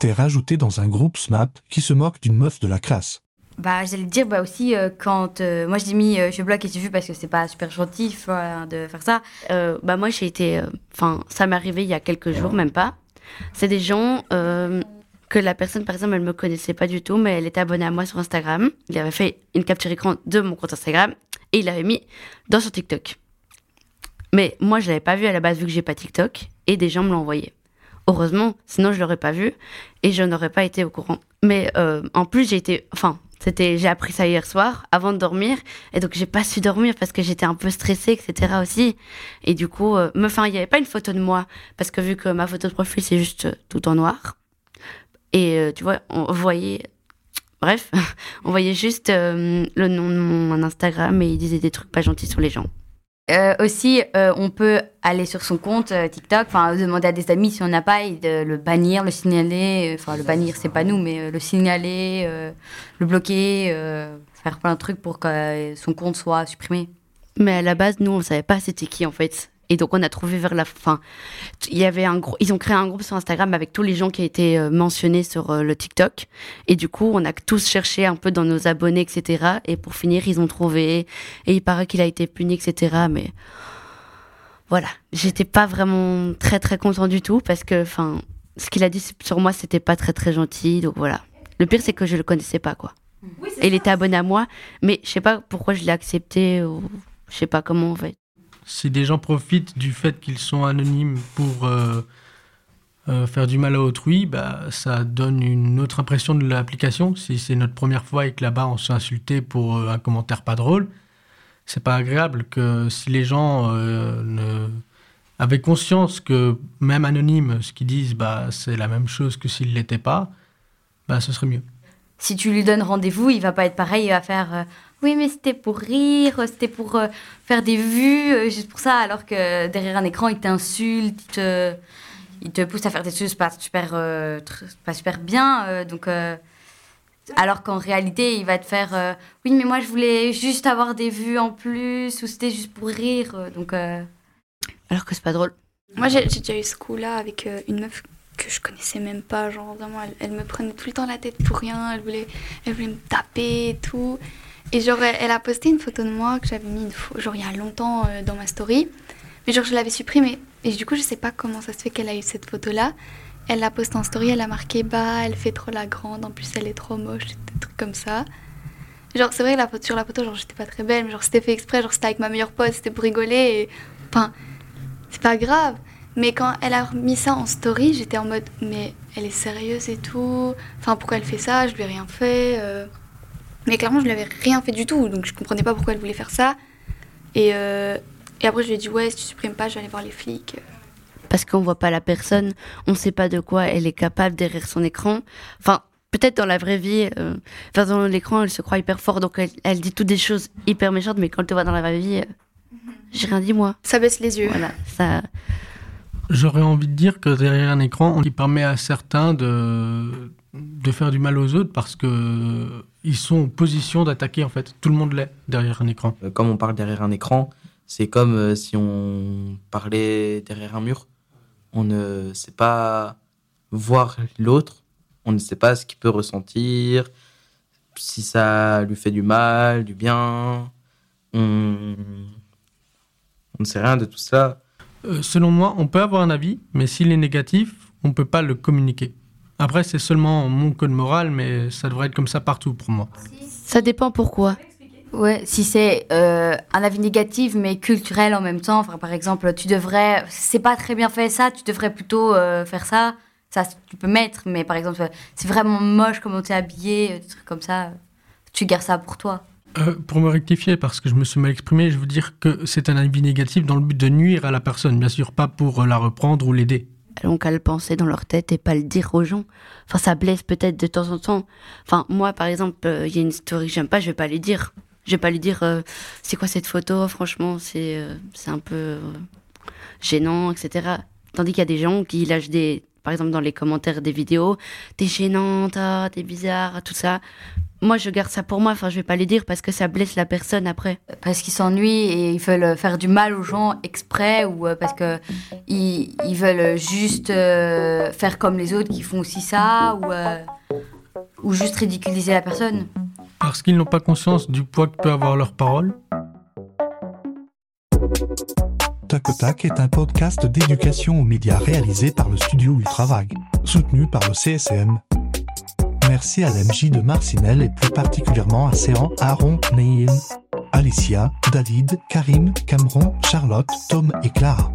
T'es rajouté dans un groupe Snap qui se moque d'une meuf de la classe. Bah, j'allais dire, bah aussi, euh, quand. euh, moi, j'ai mis euh, je bloque et tu vu parce que c'est pas super gentil de faire ça. Euh, bah moi j'ai été, enfin ça m'est arrivé il y a quelques jours, même pas. C'est des gens que la personne par exemple elle me connaissait pas du tout, mais elle était abonnée à moi sur Instagram. Il avait fait une capture écran de mon compte Instagram et il l'avait mis dans son TikTok. Mais moi je l'avais pas vu à la base vu que j'ai pas TikTok et des gens me l'ont envoyé. Heureusement, sinon je l'aurais pas vu et je n'aurais pas été au courant. Mais euh, en plus j'ai été, enfin c'était, j'ai appris ça hier soir avant de dormir et donc j'ai pas su dormir parce que j'étais un peu stressée, etc. aussi. Et du coup, euh, enfin, il n'y avait pas une photo de moi parce que vu que ma photo de profil c'est juste euh, tout en noir. Et euh, tu vois, on voyait, bref, on voyait juste euh, le nom de mon Instagram et il disait des trucs pas gentils sur les gens. Euh, aussi, euh, on peut aller sur son compte euh, TikTok, demander à des amis si on n'a pas, et le bannir, le signaler. Enfin, le bannir, c'est pas nous, mais le signaler, le bloquer, faire plein de trucs pour que son compte soit supprimé. Mais à la base, nous, on savait pas c'était qui en fait. Et donc, on a trouvé vers la fin. Il y avait un gros, ils ont créé un groupe sur Instagram avec tous les gens qui ont été euh, mentionnés sur euh, le TikTok. Et du coup, on a tous cherché un peu dans nos abonnés, etc. Et pour finir, ils ont trouvé. Et il paraît qu'il a été puni, etc. Mais voilà, j'étais pas vraiment très très content du tout parce que, enfin, ce qu'il a dit sur moi, c'était pas très très gentil. Donc voilà. Le pire, c'est que je le connaissais pas, quoi. Et il était abonné à moi, mais je sais pas pourquoi je l'ai accepté. Ou... Je sais pas comment en fait. Si des gens profitent du fait qu'ils sont anonymes pour euh, euh, faire du mal à autrui, bah, ça donne une autre impression de l'application. Si c'est notre première fois et que là-bas on se fait insulter pour euh, un commentaire pas drôle, c'est pas agréable que si les gens ne... avaient conscience que même anonymes, ce qu'ils disent, bah, c'est la même chose que s'ils l'étaient pas, bah, ce serait mieux. Si tu lui donnes rendez-vous, il va pas être pareil, il va faire euh, oui, mais c'était pour rire, c'était pour euh, faire des vues, euh, juste pour ça, alors que derrière un écran, il t'insulte, il te, il te pousse à faire des choses pas super, euh, pas super bien. euh, donc, euh, alors qu'en réalité, il va te faire euh, oui, mais moi je voulais juste avoir des vues en plus, ou c'était juste pour rire. euh, donc, euh, Alors que c'est pas drôle. Moi, j'ai j'ai déjà eu ce coup-là avec euh, une meuf que je connaissais même pas. Genre, vraiment, elle, me prenait tout le temps la tête pour rien. Elle voulait, elle voulait me taper et tout. Et genre, elle, a posté une photo de moi que j'avais mis genre, il y a longtemps euh, dans ma story. Mais genre, je l'avais supprimée. Et du coup, je sais pas comment ça se fait qu'elle a eu cette photo-là. Elle l'a postée en story, elle a marqué bah, elle fait trop la grande, en plus elle est trop moche, des trucs comme ça. Genre, c'est vrai, la photo, sur la photo, genre, j'étais pas très belle, mais genre, c'était fait exprès, genre, c'était avec ma meilleure pote, c'était pour rigoler. Et... Enfin, c'est pas grave. Mais quand elle a mis ça en story, j'étais en mode, mais elle est sérieuse et tout. Enfin, pourquoi elle fait ça? Je lui ai rien fait. euh. Mais clairement, je lui avais rien fait du tout, donc je comprenais pas pourquoi elle voulait faire ça. Et, euh, et après, je lui ai dit, ouais, si tu supprimes pas, je vais aller voir les flics. Parce qu'on voit pas la personne, on sait pas de quoi elle est capable derrière son écran. Enfin, peut-être dans la vraie vie, euh, enfin, dans l'écran, elle se croit hyper fort, donc elle, elle dit toutes des choses hyper méchantes, mais quand elle te voit dans la vraie vie, euh, j'ai rien dit moi. Ça baisse les yeux. Voilà, ça. J'aurais envie de dire que derrière un écran, il permet à certains de, de faire du mal aux autres parce que ils sont en position d'attaquer en fait. Tout le monde l'est derrière un écran. Euh, Comme on parle derrière un écran, c'est comme euh, si on parlait derrière un mur. On ne sait pas voir l'autre, on ne sait pas ce qu'il peut ressentir, si ça lui fait du mal, du bien. On, on ne sait rien de tout ça. Euh, selon moi, on peut avoir un avis, mais s'il est négatif, on peut pas le communiquer. Après, c'est seulement mon code moral, mais ça devrait être comme ça partout pour moi. Ça dépend pourquoi. Ouais, si c'est euh, un avis négatif mais culturel en même temps, par exemple, tu devrais, c'est pas très bien fait ça, tu devrais plutôt euh, faire ça, ça tu peux mettre, mais par exemple, c'est vraiment moche comment t'es habillé, des trucs comme ça, tu gardes ça pour toi. Euh, pour me rectifier, parce que je me suis mal exprimé, je veux dire que c'est un avis négatif dans le but de nuire à la personne, bien sûr, pas pour euh, la reprendre ou l'aider. Donc à le penser dans leur tête et pas le dire aux gens. Enfin, ça blesse peut-être de temps en temps. Enfin, moi, par exemple, euh, il y a une story que j'aime pas, je vais pas lui dire. Je vais pas lui dire, c'est quoi cette photo Franchement, c'est c'est un peu gênant, etc. Tandis qu'il y a des gens qui lâchent des par exemple dans les commentaires des vidéos, t'es gênante, ah, t'es bizarre, tout ça. Moi, je garde ça pour moi. Enfin, je vais pas les dire parce que ça blesse la personne après. Parce qu'ils s'ennuient et ils veulent faire du mal aux gens exprès ou euh, parce que ils, ils veulent juste euh, faire comme les autres qui font aussi ça ou, euh, ou juste ridiculiser la personne. Parce qu'ils n'ont pas conscience du poids que peut avoir leur parole. Tac est un podcast d'éducation aux médias réalisé par le studio Ultravague, soutenu par le CSM. Merci à l'MJ de Marcinelle et plus particulièrement à Séan, Aaron, Neil, Alicia, David, Karim, Cameron, Charlotte, Tom et Clara.